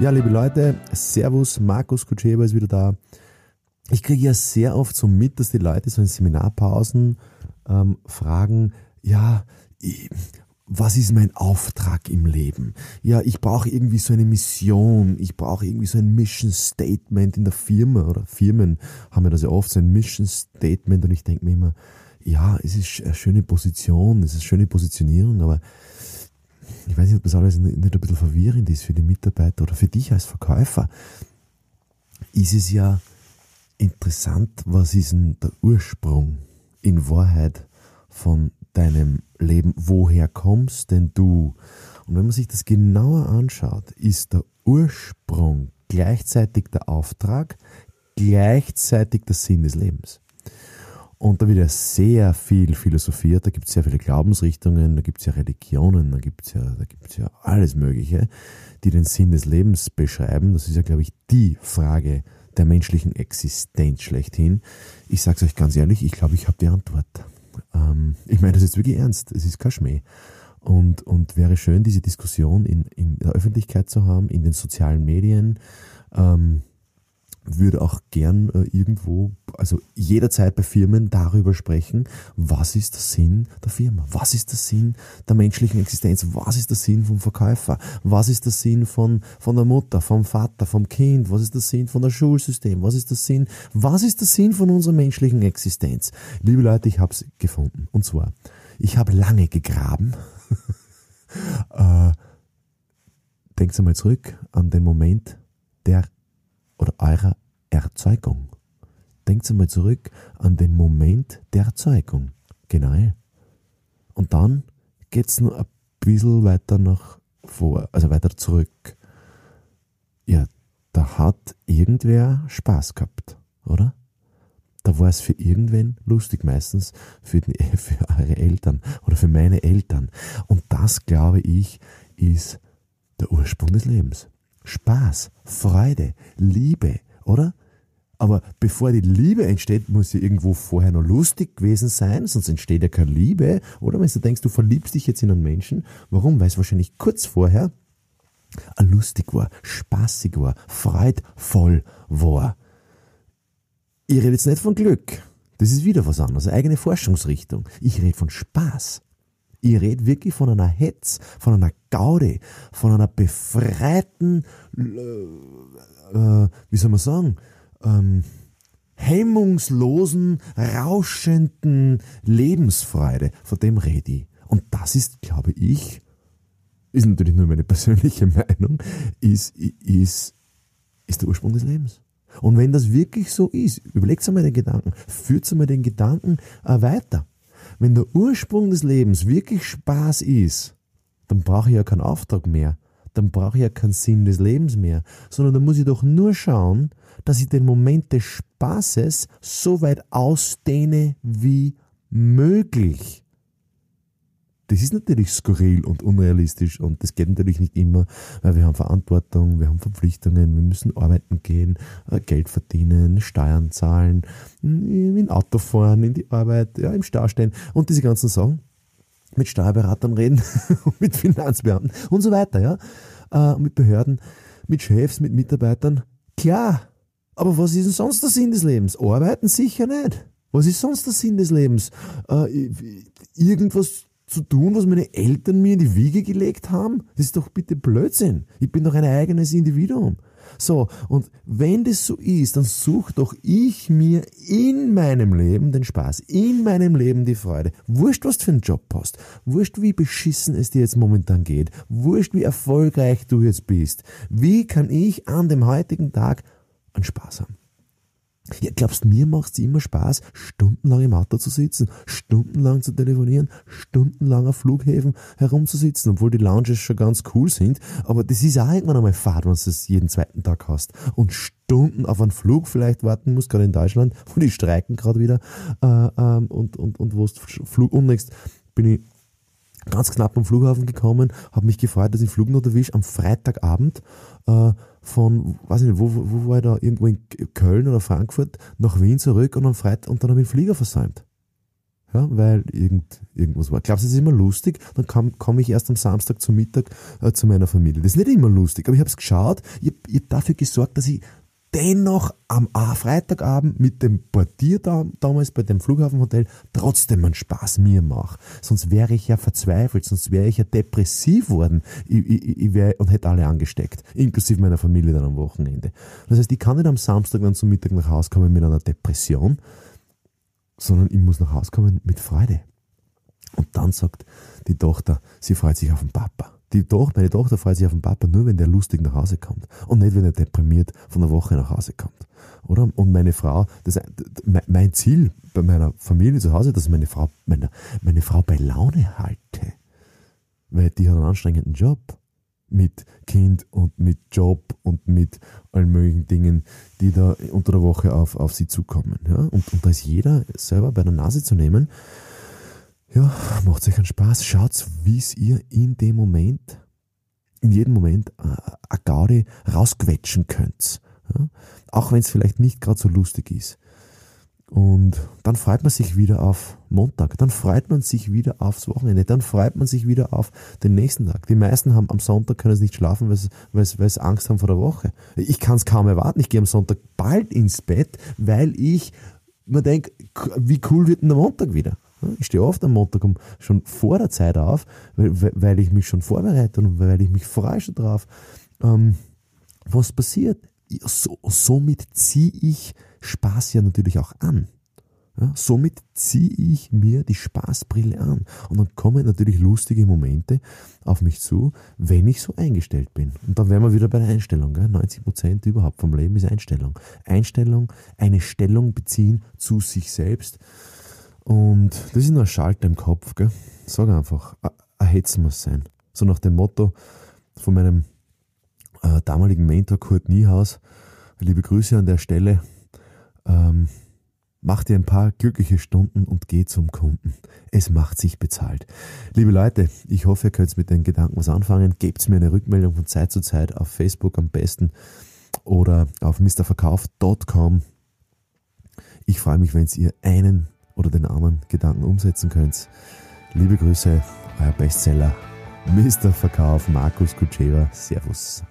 Ja, liebe Leute, Servus, Markus Kutscheba ist wieder da. Ich kriege ja sehr oft so mit, dass die Leute so in Seminarpausen ähm, fragen, ja, was ist mein Auftrag im Leben? Ja, ich brauche irgendwie so eine Mission, ich brauche irgendwie so ein Mission Statement in der Firma oder Firmen haben ja das ja oft, so ein Mission Statement und ich denke mir immer, ja, es ist eine schöne Position, es ist eine schöne Positionierung, aber ich weiß nicht, ob das alles nicht ein bisschen verwirrend ist für die Mitarbeiter oder für dich als Verkäufer. Ist es ja interessant, was ist denn der Ursprung in Wahrheit von deinem Leben? Woher kommst denn du? Und wenn man sich das genauer anschaut, ist der Ursprung gleichzeitig der Auftrag, gleichzeitig der Sinn des Lebens. Und da wird ja sehr viel philosophiert, da gibt es sehr viele Glaubensrichtungen, da gibt es ja Religionen, da gibt es ja, ja alles Mögliche, die den Sinn des Lebens beschreiben. Das ist ja, glaube ich, die Frage der menschlichen Existenz schlechthin. Ich sage es euch ganz ehrlich, ich glaube, ich habe die Antwort. Ähm, ich meine das jetzt wirklich ernst, es ist kein Schmäh. Und, und wäre schön, diese Diskussion in, in der Öffentlichkeit zu haben, in den sozialen Medien. Ähm, würde auch gern äh, irgendwo, also jederzeit bei Firmen darüber sprechen, was ist der Sinn der Firma? Was ist der Sinn der menschlichen Existenz? Was ist der Sinn vom Verkäufer? Was ist der Sinn von, von der Mutter, vom Vater, vom Kind? Was ist der Sinn von der Schulsystem? Was ist der Sinn? Was ist der Sinn von unserer menschlichen Existenz? Liebe Leute, ich habe es gefunden. Und zwar, ich habe lange gegraben. äh, denkt einmal zurück an den Moment der oder eurer Erzeugung. Denkt einmal zurück an den Moment der Erzeugung. Genau. Und dann geht's noch ein bisschen weiter nach vor, also weiter zurück. Ja, da hat irgendwer Spaß gehabt, oder? Da war es für irgendwen lustig, meistens für, die, für eure Eltern oder für meine Eltern. Und das, glaube ich, ist der Ursprung des Lebens. Spaß, Freude, Liebe, oder? Aber bevor die Liebe entsteht, muss sie irgendwo vorher noch lustig gewesen sein, sonst entsteht ja keine Liebe. Oder wenn du denkst, du verliebst dich jetzt in einen Menschen, warum? Weil es wahrscheinlich kurz vorher lustig war, spaßig war, freudvoll war. Ich rede jetzt nicht von Glück. Das ist wieder was anderes, eigene Forschungsrichtung. Ich rede von Spaß. Ich rede wirklich von einer Hetz, von einer Gaude, von einer befreiten, äh, wie soll man sagen, ähm, hemmungslosen, rauschenden Lebensfreude. Von dem rede ich. Und das ist, glaube ich, ist natürlich nur meine persönliche Meinung, ist, ist, ist der Ursprung des Lebens. Und wenn das wirklich so ist, überlegt einmal den Gedanken, führt einmal den Gedanken äh, weiter. Wenn der Ursprung des Lebens wirklich Spaß ist, dann brauche ich ja keinen Auftrag mehr, dann brauche ich ja keinen Sinn des Lebens mehr, sondern dann muss ich doch nur schauen, dass ich den Moment des Spaßes so weit ausdehne wie möglich. Das ist natürlich skurril und unrealistisch und das geht natürlich nicht immer, weil wir haben Verantwortung, wir haben Verpflichtungen, wir müssen arbeiten gehen, äh, Geld verdienen, Steuern zahlen, in Auto fahren, in die Arbeit, ja, im Stau stehen und diese ganzen Sachen. Mit Steuerberatern reden, mit Finanzbeamten und so weiter, ja. Äh, mit Behörden, mit Chefs, mit Mitarbeitern. Klar, aber was ist denn sonst der Sinn des Lebens? Arbeiten sicher nicht. Was ist sonst der Sinn des Lebens? Äh, irgendwas zu tun, was meine Eltern mir in die Wiege gelegt haben? Das ist doch bitte Blödsinn. Ich bin doch ein eigenes Individuum. So, und wenn das so ist, dann such doch ich mir in meinem Leben den Spaß, in meinem Leben die Freude. Wurscht, was du für einen Job hast. Wurscht, wie beschissen es dir jetzt momentan geht. Wurscht, wie erfolgreich du jetzt bist. Wie kann ich an dem heutigen Tag einen Spaß haben? Ja, glaubst mir macht's immer Spaß, stundenlang im Auto zu sitzen, stundenlang zu telefonieren, stundenlang auf Flughäfen herumzusitzen, obwohl die Lounges schon ganz cool sind, aber das ist auch irgendwann einmal Fahrt, wenn du es jeden zweiten Tag hast. Und Stunden auf einen Flug vielleicht warten musst, gerade in Deutschland, wo die streiken gerade wieder äh, ähm, und, und, und wo es Flug unnächst bin ich ganz knapp am Flughafen gekommen, habe mich gefreut, dass ich Flug noch erwische am Freitagabend äh, von, weiß ich nicht, wo, wo war ich da, irgendwo in Köln oder Frankfurt nach Wien zurück und am Freitag und dann habe ich den Flieger versäumt. Ja, weil irgend, irgendwas war. Glaubst du, das ist immer lustig? Dann komme komm ich erst am Samstag zum Mittag äh, zu meiner Familie. Das ist nicht immer lustig, aber ich habe es geschaut, ich habe hab dafür gesorgt, dass ich dennoch am Freitagabend mit dem Portier da, damals bei dem Flughafenhotel trotzdem einen Spaß mir mache. Sonst wäre ich ja verzweifelt, sonst wäre ich ja depressiv worden ich, ich, ich und hätte alle angesteckt, inklusive meiner Familie dann am Wochenende. Das heißt, ich kann nicht am Samstag dann zum Mittag nach Hause kommen mit einer Depression, sondern ich muss nach Hause kommen mit Freude. Und dann sagt die Tochter, sie freut sich auf den Papa. Die Tochter, meine Tochter freut sich auf den Papa nur, wenn der lustig nach Hause kommt. Und nicht, wenn er deprimiert von der Woche nach Hause kommt. Oder? Und meine Frau, das, mein Ziel bei meiner Familie zu Hause, dass ich meine Frau, meine, meine Frau bei Laune halte. Weil die hat einen anstrengenden Job. Mit Kind und mit Job und mit allen möglichen Dingen, die da unter der Woche auf, auf sie zukommen. Ja? Und, und da ist jeder selber bei der Nase zu nehmen ja, macht euch einen Spaß. Schaut, wie es ihr in dem Moment, in jedem Moment äh, eine Gaudi rausquetschen könnt. Ja? Auch wenn es vielleicht nicht gerade so lustig ist. Und dann freut man sich wieder auf Montag, dann freut man sich wieder aufs Wochenende, dann freut man sich wieder auf den nächsten Tag. Die meisten haben am Sonntag können es nicht schlafen, weil sie Angst haben vor der Woche. Ich kann es kaum erwarten. Ich gehe am Sonntag bald ins Bett, weil ich mir denke, wie cool wird denn der Montag wieder? Ich stehe oft am Montag um, schon vor der Zeit auf, weil, weil ich mich schon vorbereite und weil ich mich freue schon drauf. Ähm, was passiert? So, somit ziehe ich Spaß ja natürlich auch an. Ja, somit ziehe ich mir die Spaßbrille an. Und dann kommen natürlich lustige Momente auf mich zu, wenn ich so eingestellt bin. Und dann wären wir wieder bei der Einstellung. Gell? 90% überhaupt vom Leben ist Einstellung. Einstellung, eine Stellung beziehen zu sich selbst. Und das ist nur ein Schalter im Kopf, gell? Sag einfach, ein Hetzen muss sein. So nach dem Motto von meinem äh, damaligen Mentor Kurt Niehaus, liebe Grüße an der Stelle, ähm, mach dir ein paar glückliche Stunden und geh zum Kunden. Es macht sich bezahlt. Liebe Leute, ich hoffe, ihr könnt mit den Gedanken was anfangen. Gebt mir eine Rückmeldung von Zeit zu Zeit auf Facebook am besten oder auf mrverkauf.com. Ich freue mich, wenn ihr einen oder den anderen Gedanken umsetzen könnt. Liebe Grüße, euer Bestseller, Mr. Verkauf, Markus Kutscheva. Servus.